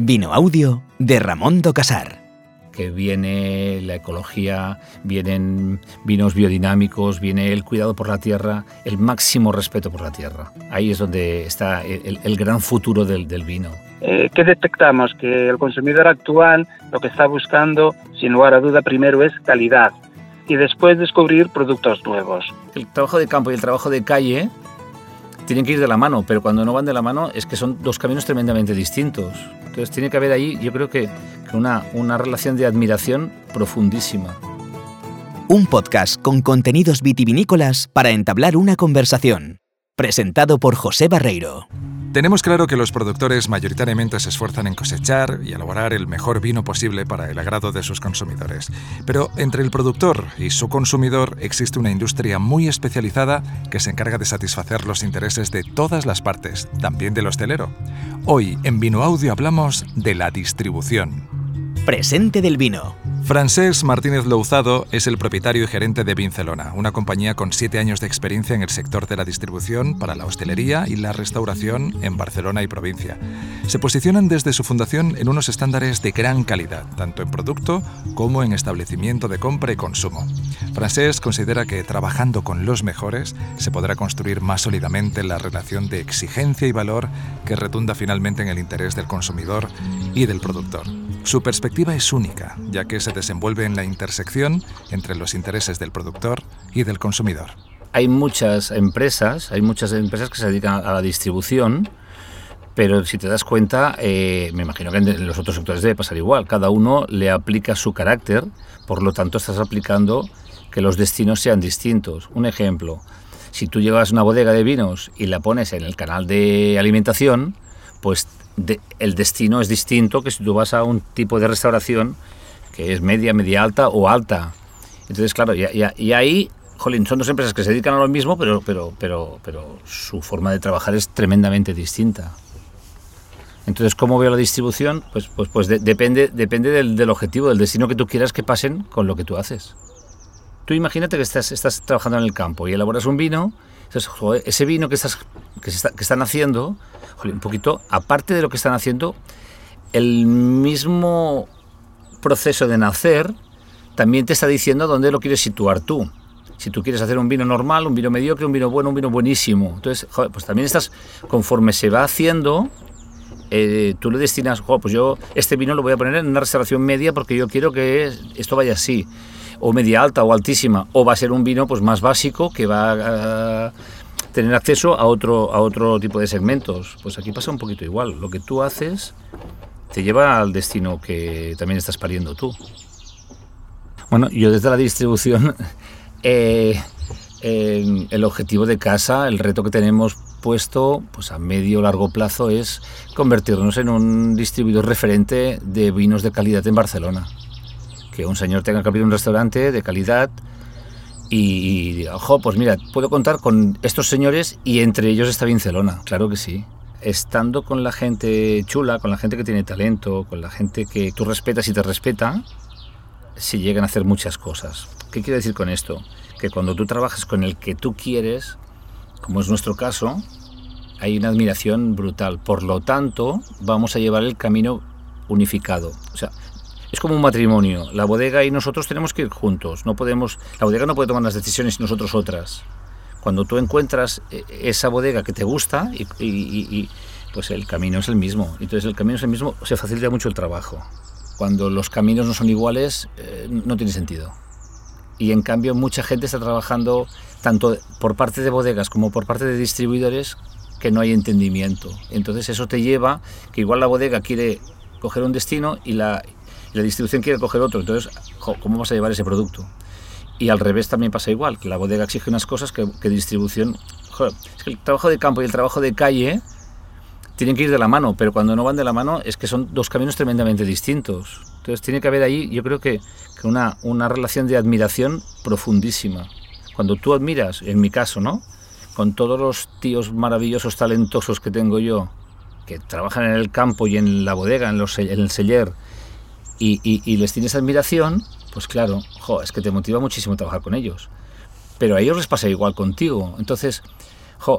Vino Audio de Ramón do Casar. Que viene la ecología, vienen vinos biodinámicos, viene el cuidado por la tierra, el máximo respeto por la tierra. Ahí es donde está el, el gran futuro del, del vino. Eh, ¿Qué detectamos? Que el consumidor actual lo que está buscando, sin lugar a duda, primero es calidad y después descubrir productos nuevos. El trabajo de campo y el trabajo de calle tienen que ir de la mano, pero cuando no van de la mano es que son dos caminos tremendamente distintos. Entonces tiene que haber ahí, yo creo que, una, una relación de admiración profundísima. Un podcast con contenidos vitivinícolas para entablar una conversación. Presentado por José Barreiro. Tenemos claro que los productores mayoritariamente se esfuerzan en cosechar y elaborar el mejor vino posible para el agrado de sus consumidores. Pero entre el productor y su consumidor existe una industria muy especializada que se encarga de satisfacer los intereses de todas las partes, también del hostelero. Hoy en Vino Audio hablamos de la distribución. Presente del vino. Francés Martínez Louzado es el propietario y gerente de Vincelona, una compañía con siete años de experiencia en el sector de la distribución para la hostelería y la restauración en Barcelona y provincia. Se posicionan desde su fundación en unos estándares de gran calidad, tanto en producto como en establecimiento de compra y consumo. Francés considera que trabajando con los mejores se podrá construir más sólidamente la relación de exigencia y valor que retunda finalmente en el interés del consumidor y del productor. Su perspectiva es única, ya que se desenvuelve en la intersección entre los intereses del productor y del consumidor. Hay muchas empresas, hay muchas empresas que se dedican a la distribución, pero si te das cuenta, eh, me imagino que en los otros sectores debe pasar igual. Cada uno le aplica su carácter, por lo tanto estás aplicando que los destinos sean distintos. Un ejemplo, si tú llevas una bodega de vinos y la pones en el canal de alimentación, pues el destino es distinto que si tú vas a un tipo de restauración que es media, media alta o alta. Entonces, claro, y, ahí, jolín, son dos empresas que se dedican a lo mismo, pero, pero, pero, pero su forma de trabajar es tremendamente distinta. Entonces, ¿cómo veo la distribución? Pues, pues, pues depende, depende del, objetivo, del destino que tú quieras que pasen con lo que tú haces. Tú imagínate que estás, estás trabajando en el campo y elaboras un vino, ese vino que, estás, que, que están haciendo, un poquito, aparte de lo que están haciendo, el mismo proceso de nacer también te está diciendo dónde lo quieres situar tú. Si tú quieres hacer un vino normal, un vino mediocre, un vino bueno, un vino buenísimo. Entonces, pues también estás, conforme se va haciendo, eh, tú le destinas, pues yo este vino lo voy a poner en una restauración media porque yo quiero que esto vaya así, o media alta o altísima, o va a ser un vino pues más básico que va a tener acceso a otro, a otro tipo de segmentos. Pues aquí pasa un poquito igual. Lo que tú haces te lleva al destino que también estás pariendo tú. Bueno, yo desde la distribución, eh, el objetivo de casa, el reto que tenemos puesto pues a medio o largo plazo es convertirnos en un distribuidor referente de vinos de calidad en Barcelona. Que un señor tenga que abrir un restaurante de calidad y, ojo, pues mira, puedo contar con estos señores y entre ellos está Vincelona, claro que sí estando con la gente chula, con la gente que tiene talento, con la gente que tú respetas y te respeta, se llegan a hacer muchas cosas. ¿Qué quiere decir con esto? Que cuando tú trabajas con el que tú quieres, como es nuestro caso, hay una admiración brutal. Por lo tanto, vamos a llevar el camino unificado. O sea, es como un matrimonio. La bodega y nosotros tenemos que ir juntos. No podemos, la bodega no puede tomar las decisiones y nosotros otras cuando tú encuentras eh, esa bodega que te gusta y, pues el camino es el mismo. Entonces el camino es el mismo, se facilita mucho el trabajo. Cuando los caminos no son iguales, eh, no tiene sentido. Y en cambio mucha gente está trabajando tanto por parte de bodegas como por parte de distribuidores que no hay entendimiento. Entonces eso te lleva que igual la bodega quiere coger un destino y la, y la distribución quiere coger otro. Entonces, ¿cómo vas a llevar ese producto? Y al revés también pasa igual, que la bodega exige unas cosas que, distribución... es que el trabajo de campo y el trabajo de calle tienen que ir de la mano, pero cuando no van de la mano es que son dos caminos tremendamente distintos. Entonces tiene que haber ahí, yo creo que, una, una relación de admiración profundísima. Cuando tú admiras, en mi caso, ¿no? Con todos los tíos maravillosos, talentosos que tengo yo, que trabajan en el campo y en la bodega, en, los, en el seller, y, les tienes admiración, pues claro, es que te motiva muchísimo trabajar con ellos. Pero a ellos les pasa igual contigo. Entonces,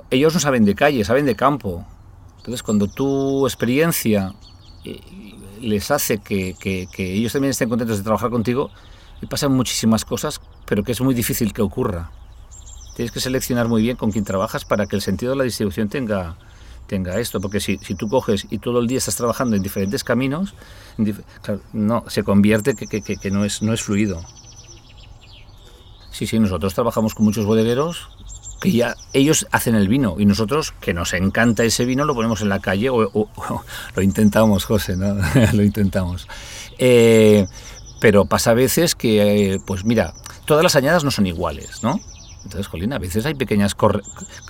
ellos no saben de calle, saben de campo. Entonces, cuando tu experiencia les hace que, que, ellos también estén contentos de trabajar contigo y pasan muchísimas cosas, pero que es muy difícil que ocurra. Tienes que seleccionar muy bien con quién trabajas para que el sentido de la distribución tenga, tenga esto, porque si, si tú coges y todo el día estás trabajando en diferentes caminos, no, se convierte que, que, que, no, es, no es fluido. Sí, sí, nosotros trabajamos con muchos bodegueros que ya ellos hacen el vino y nosotros, que nos encanta ese vino, lo ponemos en la calle o, lo intentamos, José, ¿no? lo intentamos. Eh, pero pasa a veces que, eh, pues mira, todas las añadas no son iguales, ¿no? Entonces, Jolín, a veces hay pequeñas...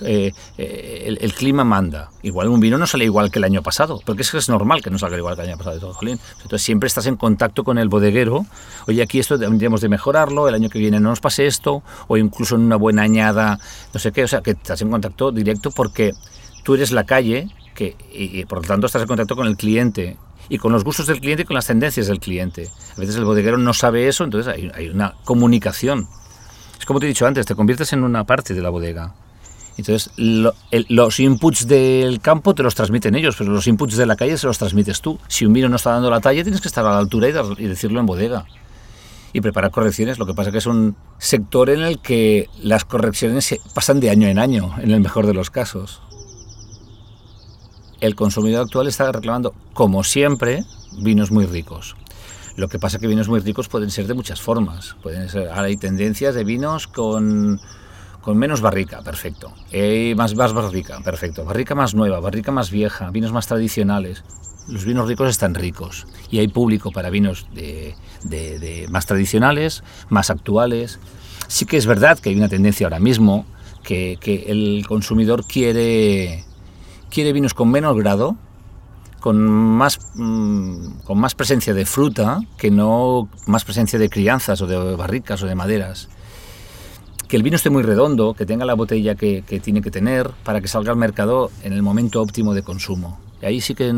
Eh, eh, el, clima manda. Igual un vino no sale igual que el año pasado, porque es es normal que no salga igual que el año pasado. Jolín. Entonces siempre estás en contacto con el bodeguero. Oye, aquí esto tendríamos de mejorarlo, el año que viene no nos pase esto, o incluso en una buena añada, no sé qué. O sea, que estás en contacto directo porque tú eres la calle que, y, por lo tanto estás en contacto con el cliente y con los gustos del cliente y con las tendencias del cliente. A veces el bodeguero no sabe eso, entonces hay, hay una comunicación como te he dicho antes, te conviertes en una parte de la bodega. Entonces, los inputs del campo te los transmiten ellos, pero los inputs de la calle se los transmites tú. Si un vino no está dando la talla, tienes que estar a la altura y, decirlo en bodega. Y preparar correcciones. Lo que pasa es que es un sector en el que las correcciones se pasan de año en año, en el mejor de los casos. El consumidor actual está reclamando, como siempre, vinos muy ricos. Lo que pasa es que vinos muy ricos pueden ser de muchas formas. Pueden ser, ahora hay tendencias de vinos con, con menos barrica, perfecto. Hay más, más barrica, perfecto. Barrica más nueva, barrica más vieja, vinos más tradicionales. Los vinos ricos están ricos y hay público para vinos de, de, más tradicionales, más actuales. Sí que es verdad que hay una tendencia ahora mismo que, que el consumidor quiere, quiere vinos con menos grado, con más, mm, con más presencia de fruta que no más presencia de crianzas o de barricas o de maderas. Que el vino esté muy redondo, que tenga la botella que, tiene que tener para que salga al mercado en el momento óptimo de consumo. Y ahí sí que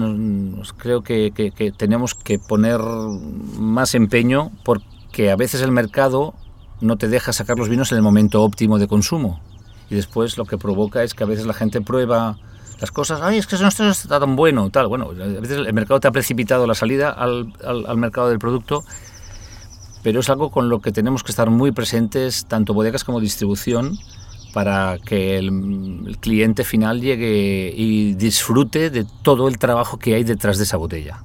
creo que tenemos que poner más empeño porque a veces el mercado no te deja sacar los vinos en el momento óptimo de consumo. Y después lo que provoca es que a veces la gente prueba las cosas, ay, es que no está tan bueno, tal. Bueno, a veces el mercado te ha precipitado la salida al, al, mercado del producto, pero es algo con lo que tenemos que estar muy presentes, tanto bodegas como distribución, para que el, cliente final llegue y disfrute de todo el trabajo que hay detrás de esa botella.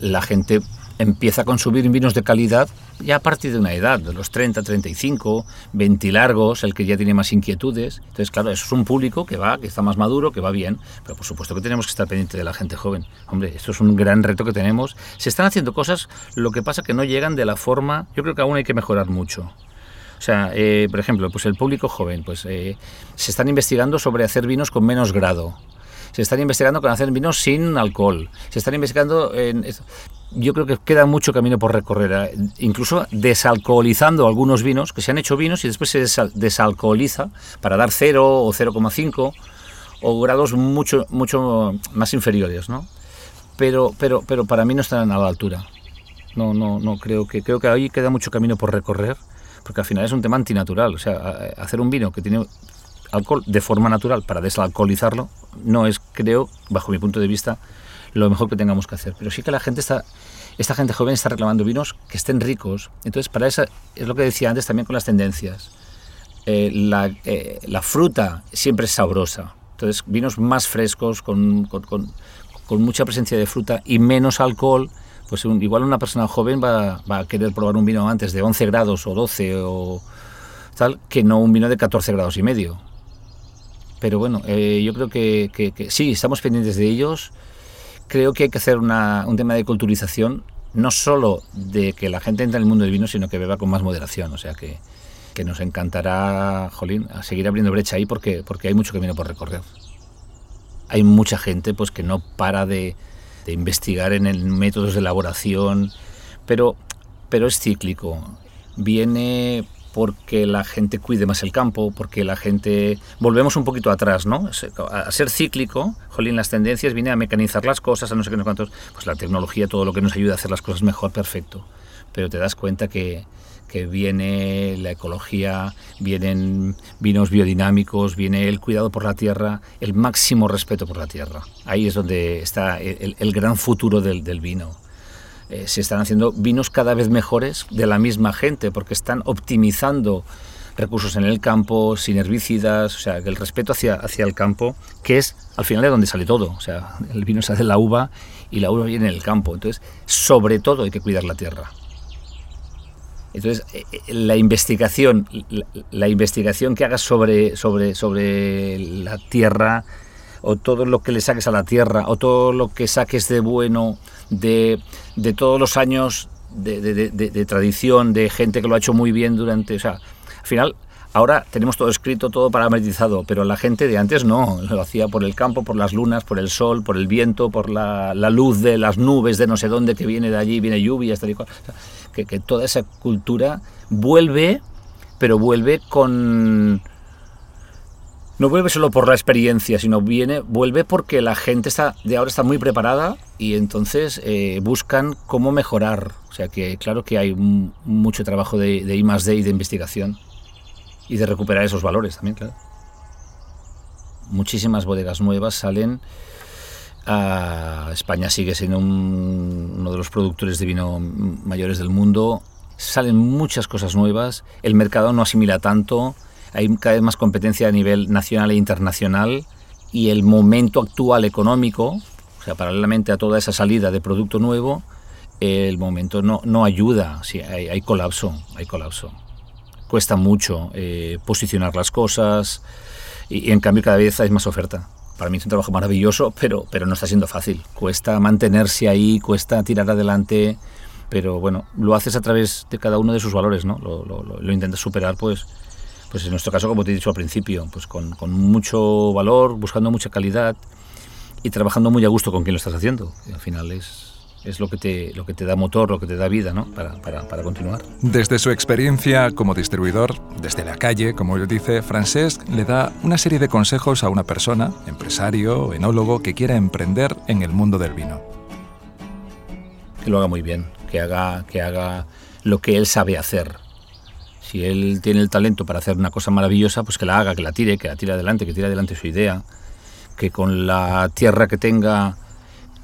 La gente empieza a consumir vinos de calidad ya a partir de una edad, de los 30, 35, 20 largos, el que ya tiene más inquietudes. Entonces, claro, eso es un público que va, que está más maduro, que va bien, pero por supuesto que tenemos que estar pendiente de la gente joven. Hombre, esto es un gran reto que tenemos. Se están haciendo cosas, lo que pasa que no llegan de la forma, yo creo que aún hay que mejorar mucho. O sea, eh, por ejemplo, pues el público joven, pues eh, se están investigando sobre hacer vinos con menos grado se están investigando con hacer vinos sin alcohol, se están investigando en yo creo que queda mucho camino por recorrer, eh, incluso desalcoholizando algunos vinos, que se han hecho vinos y después se desalcoholiza para dar 0 o 0,5 o grados mucho, mucho más inferiores, ¿no? Pero, pero, pero para mí no están a la altura. No, no, no creo que creo que ahí queda mucho camino por recorrer, porque al final es un tema antinatural. O sea, hacer un vino que tiene alcohol de forma natural para desalcoholizarlo no es, creo, bajo mi punto de vista, lo mejor que tengamos que hacer. Pero sí que la gente está, esta gente joven está reclamando vinos que estén ricos. Entonces, para eso es lo que decía antes también con las tendencias. Eh, la, eh, la, fruta siempre es sabrosa. Entonces, vinos más frescos, con, con, con, mucha presencia de fruta y menos alcohol, pues igual una persona joven va, va, a querer probar un vino antes de 11 grados o 12 o tal, que no un vino de 14 grados y medio. Pero bueno, eh, yo creo que, sí, estamos pendientes de ellos creo que hay que hacer un tema de culturización, no solo de que la gente entre en el mundo del vino, sino que beba con más moderación. O sea que, que nos encantará, Jolín, seguir abriendo brecha ahí porque, porque hay mucho camino por recorrer. Hay mucha gente pues, que no para de, de investigar en el métodos de elaboración, pero, pero es cíclico. Viene porque la gente cuide más el campo, porque la gente... Volvemos un poquito atrás, ¿no? A ser cíclico, jolín, las tendencias viene a mecanizar las cosas, a no sé qué, no cuántos... Pues la tecnología, todo lo que nos ayuda a hacer las cosas mejor, perfecto. Pero te das cuenta que, que viene la ecología, vienen vinos biodinámicos, viene el cuidado por la tierra, el máximo respeto por la tierra. Ahí es donde está el, gran futuro del, vino. Eh, se están haciendo vinos cada vez mejores de la misma gente porque están optimizando recursos en el campo, sin herbicidas, o sea, el respeto hacia, hacia el campo, que es al final de donde sale todo. O sea, el vino se hace la uva y la uva viene en el campo. Entonces, sobre todo hay que cuidar la tierra. Entonces, eh, eh, la investigación, la, investigación que hagas sobre, sobre, sobre la tierra, o todo lo que le saques a la tierra, o todo lo que saques de bueno de, de todos los años de, tradición, de gente que lo ha hecho muy bien durante. O sea, al final, ahora tenemos todo escrito, todo parametrizado, pero la gente de antes no, lo hacía por el campo, por las lunas, por el sol, por el viento, por la, la luz de las nubes de no sé dónde que viene de allí, viene lluvia, tal y cual que, toda esa cultura vuelve, pero vuelve con... No vuelve solo por la experiencia, sino viene, vuelve porque la gente está, de ahora está muy preparada y entonces eh, buscan cómo mejorar. O sea que claro que hay mucho trabajo de, de I D y de investigación y de recuperar esos valores también, claro. Muchísimas bodegas nuevas salen España sigue siendo uno de los productores de vino mayores del mundo. Salen muchas cosas nuevas, el mercado no asimila tanto, hay cada vez más competencia a nivel nacional e internacional y el momento actual económico, o sea, paralelamente a toda esa salida de producto nuevo, el momento no, no ayuda, sí, hay, colapso, hay colapso. Cuesta mucho eh, posicionar las cosas y en cambio cada vez hay más oferta para mí es un trabajo maravilloso, pero, pero no está siendo fácil. Cuesta mantenerse ahí, cuesta tirar adelante, pero bueno, lo haces a través de cada uno de sus valores, ¿no? Lo, lo, intentas superar, pues, pues en nuestro caso, como te he dicho al principio, pues con, con mucho valor, buscando mucha calidad y trabajando muy a gusto con quien lo estás haciendo. Y al final es, es lo que te, lo que te da motor, lo que te da vida ¿no? para, para, para, continuar. Desde su experiencia como distribuidor, desde la calle, como él dice, Francesc le da una serie de consejos a una persona, empresario o enólogo, que quiera emprender en el mundo del vino. Que lo haga muy bien, que haga, que haga lo que él sabe hacer. Si él tiene el talento para hacer una cosa maravillosa, pues que la haga, que la tire, que la tire adelante, que tire adelante su idea, que con la tierra que tenga,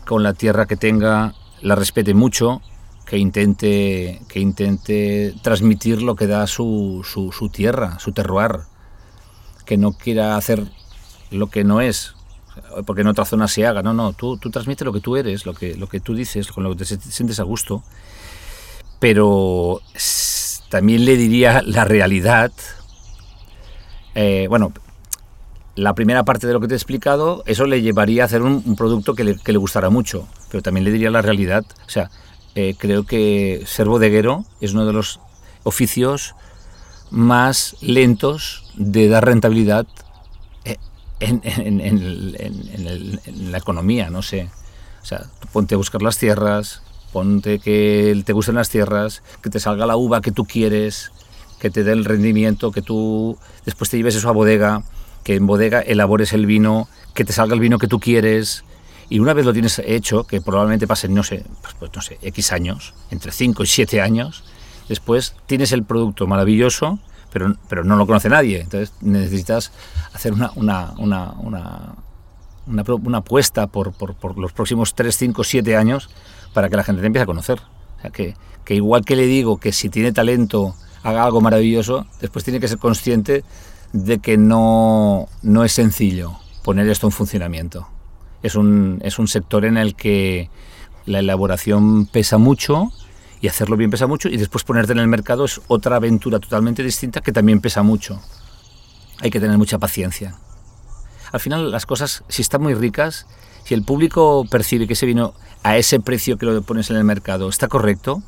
con la tierra que tenga la respete mucho, que intente, que intente transmitir lo que da su, su, tierra, su terroir, que no quiera hacer lo que no es, porque en otra zona se haga. No, no, tú, tú transmite lo que tú eres, lo que, lo que tú dices, con lo que te sientes a gusto. Pero también le diría la realidad. Eh, bueno, la primera parte de lo que te he explicado, eso le llevaría a hacer un, producto que le, que gustara mucho, pero también le diría la realidad. O sea, eh, creo que ser bodeguero es uno de los oficios más lentos de dar rentabilidad eh, en, la economía, no sé. O sea, ponte a buscar las tierras, ponte que te gusten las tierras, que te salga la uva que tú quieres, que te dé el rendimiento, que tú después te lleves eso a bodega que en bodega elabores el vino, que te salga el vino que tú quieres. Y una vez lo tienes hecho, que probablemente pasen, no sé, pues, pues no sé, X años, entre 5 y 7 años, después tienes el producto maravilloso, pero, pero no lo conoce nadie. Entonces necesitas hacer una, una, una, una, una apuesta por, por, por, los próximos 3, 5, 7 años para que la gente te empiece a conocer. O sea, que, que igual que le digo que si tiene talento haga algo maravilloso, después tiene que ser consciente de que no, no es sencillo poner esto en funcionamiento. Es un, es un sector en el que la elaboración pesa mucho y hacerlo bien pesa mucho y después ponerte en el mercado es otra aventura totalmente distinta que también pesa mucho. Hay que tener mucha paciencia. Al final las cosas, si están muy ricas, si el público percibe que ese vino a ese precio que lo pones en el mercado está correcto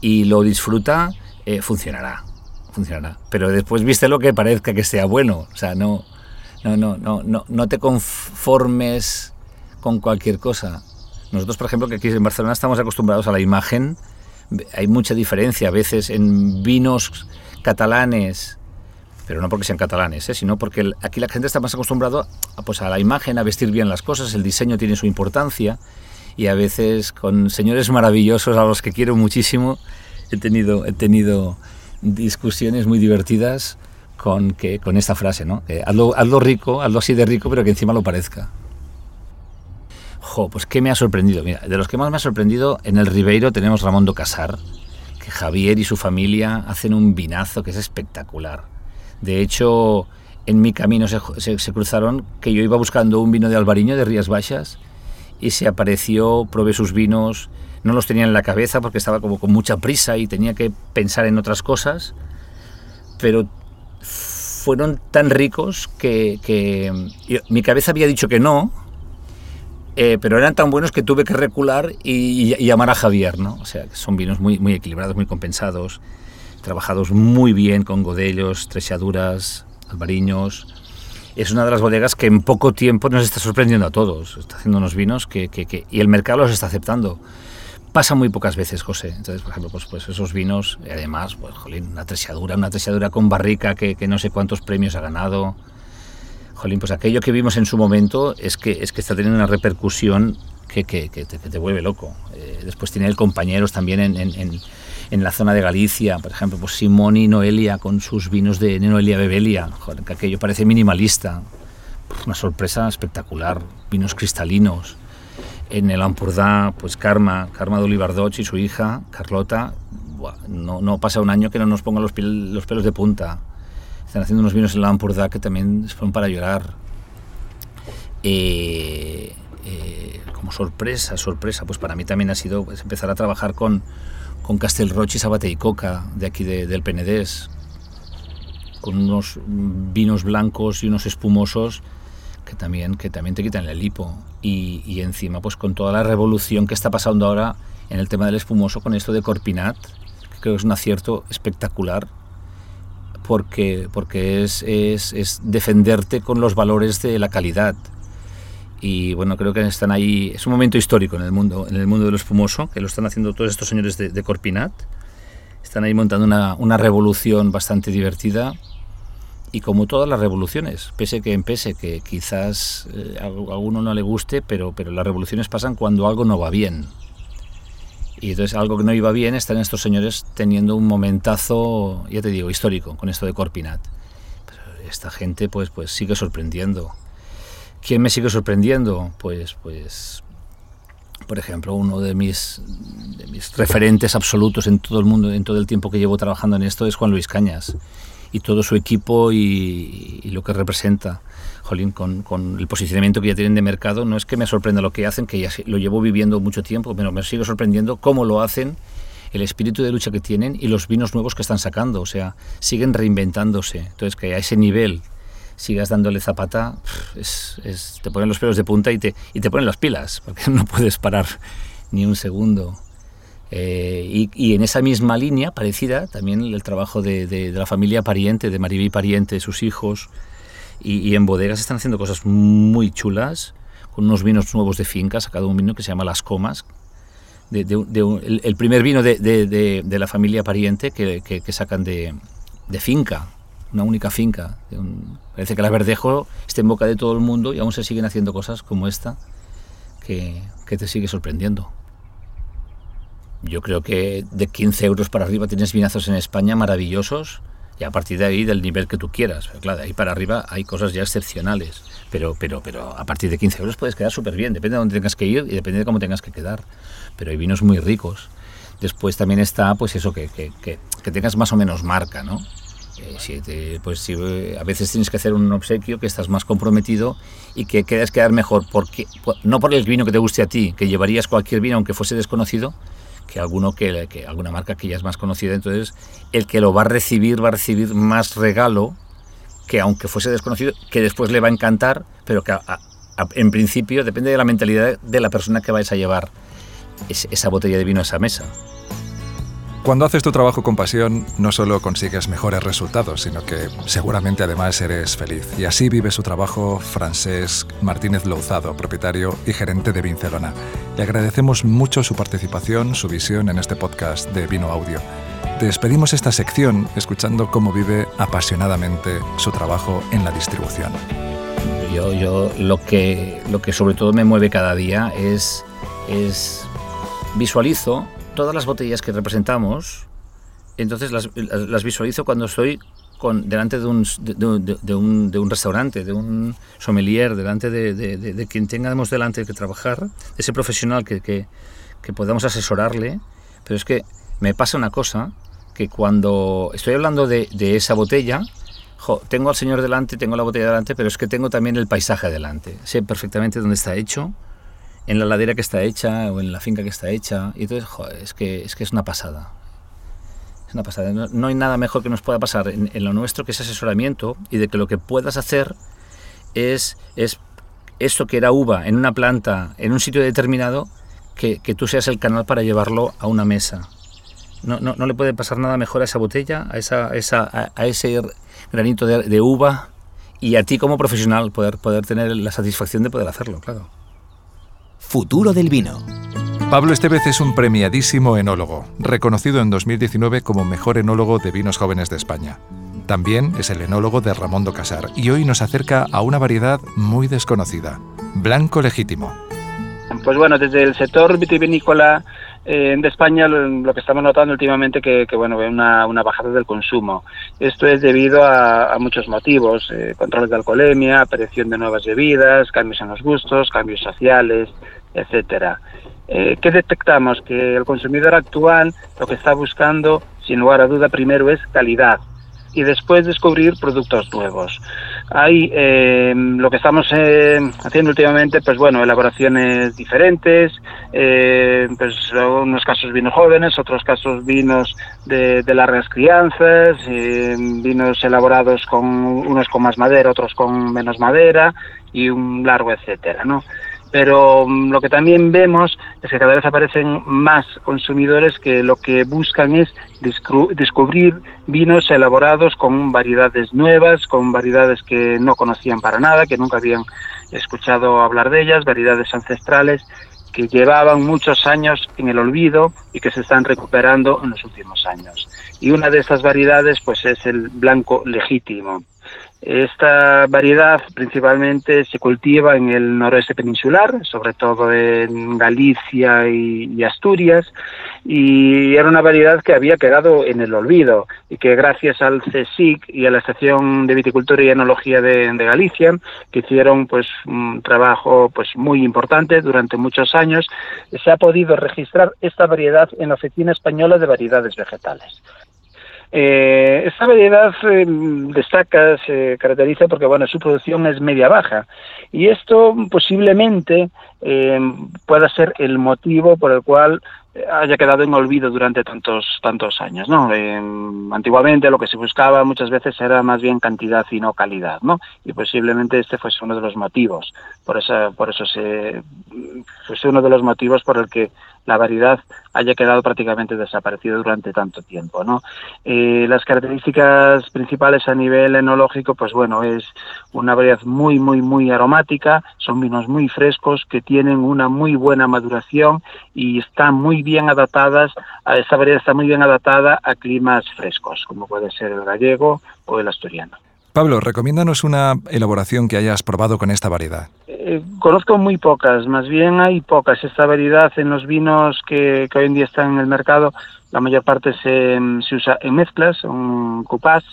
y lo disfruta, eh, funcionará funcionará. Pero después viste lo que parezca que sea bueno. O sea, no, no, no, no, no, no te conformes con cualquier cosa. Nosotros, por ejemplo, que aquí en Barcelona estamos acostumbrados a la imagen, hay mucha diferencia a veces en vinos catalanes, pero no porque sean catalanes, ¿eh? sino porque aquí la gente está más acostumbrado a, pues, a la imagen, a vestir bien las cosas, el diseño tiene su importancia y a veces con señores maravillosos a los que quiero muchísimo he tenido, he tenido discusiones muy divertidas con, que, con esta frase, ¿no? hazlo, hazlo rico, hazlo así de rico, pero que encima lo parezca. Jo, pues ¿qué me ha sorprendido? Mira, de los que más me ha sorprendido, en el Ribeiro tenemos Ramón do Casar, que Javier y su familia hacen un vinazo que es espectacular. De hecho, en mi camino se, se, cruzaron que yo iba buscando un vino de Albariño, de Rías Baixas, y se apareció, probé sus vinos, no los tenía en la cabeza porque estaba como con mucha prisa y tenía que pensar en otras cosas, pero fueron tan ricos que, mi cabeza había dicho que no, eh, pero eran tan buenos que tuve que recular y, llamar a Javier, ¿no? O sea, son vinos muy, muy equilibrados, muy compensados, trabajados muy bien con godellos, trechaduras, albariños. Es una de las bodegas que en poco tiempo nos está sorprendiendo a todos. Está haciendo unos vinos que, que y el mercado los está aceptando pasa muy pocas veces, José. Entonces, por ejemplo, pues, pues esos vinos, y además, pues, jolín, una tresadura, una tresadura con barrica que, que, no sé cuántos premios ha ganado. Jolín, pues aquello que vimos en su momento es que, es que está teniendo una repercusión que, te, te, vuelve loco. Eh, después tiene el compañeros también en, la zona de Galicia, por ejemplo, pues Simoni Noelia con sus vinos de Noelia Bebelia, Joder, que aquello parece minimalista. Una sorpresa espectacular, vinos cristalinos en el Ampurdá, pues Karma, Karma de Olivardoch y su hija, Carlota, no, no, pasa un año que no nos pongan los, los, pelos de punta. Están haciendo unos vinos en el Ampurdá que también fueron para llorar. Eh, eh, como sorpresa, sorpresa, pues para mí también ha sido pues, empezar a trabajar con, con Castelroche y Sabate y Coca, de aquí de, del Penedés, con unos vinos blancos y unos espumosos que también, que también te quitan el hipo. Y, encima, pues con toda la revolución que está pasando ahora en el tema del espumoso, con esto de Corpinat, que creo que es un acierto espectacular, porque, porque es, es defenderte con los valores de la calidad. Y bueno, creo que están ahí, es un momento histórico en el mundo, en el mundo del espumoso, que lo están haciendo todos estos señores de, de Corpinat. Están ahí montando una, una revolución bastante divertida y como todas las revoluciones, pese que pese que quizás eh, a alguno no le guste, pero, pero las revoluciones pasan cuando algo no va bien. Y entonces algo que no iba bien están estos señores teniendo un momentazo, ya te digo, histórico con esto de Corpinat. Pero esta gente pues, pues sigue sorprendiendo. ¿Quién me sigue sorprendiendo? Pues, pues, por ejemplo, uno de mis, referentes absolutos en todo el mundo, en todo el tiempo que llevo trabajando en esto, es Juan Luis Cañas y todo su equipo y, lo que representa. Jolín, con, con, el posicionamiento que ya tienen de mercado, no es que me sorprenda lo que hacen, que ya lo llevo viviendo mucho tiempo, pero me sigue sorprendiendo cómo lo hacen, el espíritu de lucha que tienen y los vinos nuevos que están sacando. O sea, siguen reinventándose. Entonces, que a ese nivel sigas dándole zapata, te ponen los pelos de punta y te, y te ponen las pilas, porque no puedes parar ni un segundo. Eh, y, en esa misma línea, parecida, también el trabajo de, de, la familia Pariente, de Maribí Pariente, sus hijos, y, en bodegas están haciendo cosas muy chulas, con unos vinos nuevos de finca, sacado un vino que se llama Las Comas, el, primer vino de, la familia Pariente que, que, que sacan de, finca, una única finca. Parece que la Verdejo está en boca de todo el mundo y aún se siguen haciendo cosas como esta que, que te sigue sorprendiendo. Yo creo que de 15 euros para arriba tienes vinazos en España maravillosos y a partir de ahí del nivel que tú quieras. Pero claro, de ahí para arriba hay cosas ya excepcionales. Pero, pero, pero a partir de 15 euros puedes quedar súper bien. Depende de dónde tengas que ir y depende de cómo tengas que quedar. Pero hay vinos muy ricos. Después también está, pues eso, que, que, que tengas más o menos marca, ¿no? Si pues si, a veces tienes que hacer un obsequio que estás más comprometido y que quieras quedar mejor, porque, no por el vino que te guste a ti, que llevarías cualquier vino aunque fuese desconocido, que alguno que, que, alguna marca que ya es más conocida, entonces el que lo va a recibir va a recibir más regalo que aunque fuese desconocido, que después le va a encantar, pero que a, en principio depende de la mentalidad de la persona que vais a llevar es, esa botella de vino a esa mesa. Cuando haces tu trabajo con pasión, no solo consigues mejores resultados, sino que seguramente además eres feliz. Y así vive su trabajo Francesc Martínez Louzado, propietario y gerente de Vincelona. Le agradecemos mucho su participación, su visión en este podcast de Vino Audio. Despedimos esta sección escuchando cómo vive apasionadamente su trabajo en la distribución. Yo, yo lo, que, lo que sobre todo me mueve cada día es, es visualizo todas las botellas que representamos entonces las, visualizo cuando estoy con, delante de un, de, un, de un restaurante, de un sommelier, delante de, quien tengamos delante que trabajar, ese profesional que, que, que podamos asesorarle. Pero es que me pasa una cosa, que cuando estoy hablando de, esa botella, tengo al señor delante, tengo la botella delante, pero es que tengo también el paisaje delante. Sé perfectamente dónde está hecho, en la ladera que está hecha o en la finca que está hecha. Y entonces, es, que, es que es una pasada. Es una pasada. No, hay nada mejor que nos pueda pasar en, lo nuestro que ese asesoramiento y de que lo que puedas hacer es, es esto que era uva en una planta, en un sitio determinado, que, que tú seas el canal para llevarlo a una mesa. No, no, no, le puede pasar nada mejor a esa botella, a, esa, esa, a, ese granito de, de, uva y a ti como profesional poder, poder tener la satisfacción de poder hacerlo, claro. Futuro del vino. Pablo Estevez es un premiadísimo enólogo, reconocido en 2019 como mejor enólogo de vinos jóvenes de España. También es el enólogo de Ramondo Casar y hoy nos acerca a una variedad muy desconocida, blanco legítimo. Pues bueno, desde el sector vitivinícola eh, de España lo, que estamos notando últimamente que, que bueno, una, una bajada del consumo. Esto es debido a, muchos motivos, eh, controles de alcoholemia, aparición de nuevas bebidas, cambios en los gustos, cambios sociales, etcétera. Eh, ¿Qué detectamos? Que el consumidor actual lo que está buscando, sin lugar a duda, primero es calidad y después descubrir productos nuevos. Hay eh, lo que estamos eh, haciendo últimamente, pues bueno, elaboraciones diferentes, eh, pues unos casos vinos jóvenes, otros casos vinos de, de largas crianzas, eh, vinos elaborados con unos con más madera, otros con menos madera y un largo etcétera, ¿no? pero mm, lo que también vemos es que cada vez aparecen más consumidores que lo que buscan es descubrir vinos elaborados con variedades nuevas, con variedades que no conocían para nada, que nunca habían escuchado hablar de ellas, variedades ancestrales que llevaban muchos años en el olvido y que se están recuperando en los últimos años. Y una de estas variedades pues es el blanco legítimo. Esta variedad principalmente se cultiva en el noroeste peninsular, sobre todo en Galicia y, Asturias, y era una variedad que había quedado en el olvido y que gracias al CSIC y a la Estación de Viticultura y Enología de, de Galicia, que hicieron pues un trabajo pues muy importante durante muchos años, se ha podido registrar esta variedad en la Oficina Española de Variedades Vegetales. Eh, esta variedad eh, destaca, se caracteriza porque bueno, su producción es media-baja y esto posiblemente eh, pueda ser el motivo por el cual haya quedado en olvido durante tantos tantos años no eh, antiguamente lo que se buscaba muchas veces era más bien cantidad y no calidad no y posiblemente este fuese uno de los motivos. Por eso por eso se fuese uno de los motivos por el que la variedad haya quedado prácticamente desaparecida durante tanto tiempo no eh, las características principales a nivel enológico pues bueno es una variedad muy muy muy aromática son vinos muy frescos que tienen una muy buena maduración y están muy bien adaptadas, a esta variedad está muy bien adaptada a climas frescos, como puede ser el gallego o el asturiano. Pablo, recomiéndanos una elaboración que hayas probado con esta variedad. Eh, conozco muy pocas, más bien hay pocas. Esta variedad en los vinos que, hoy en día están en el mercado, la mayor parte se, se usa en mezclas, un cupás,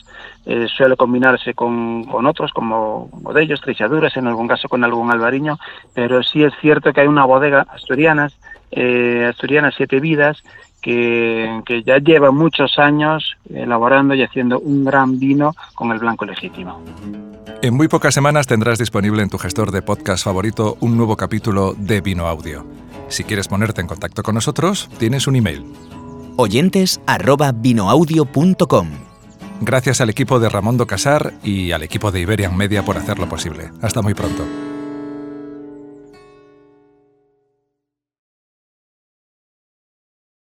eh, suele combinarse con, con otros como bodellos, trichaduras, en algún caso con algún albariño, pero sí es cierto que hay una bodega asturianas eh, Asturiana Siete Vidas, que, que, ya lleva muchos años elaborando y haciendo un gran vino con el blanco legítimo. En muy pocas semanas tendrás disponible en tu gestor de podcast favorito un nuevo capítulo de Vino Audio. Si quieres ponerte en contacto con nosotros, tienes un email. Oyentes arroba vinoaudio.com. Gracias al equipo de Ramondo Casar y al equipo de Iberian Media por hacerlo posible. Hasta muy pronto.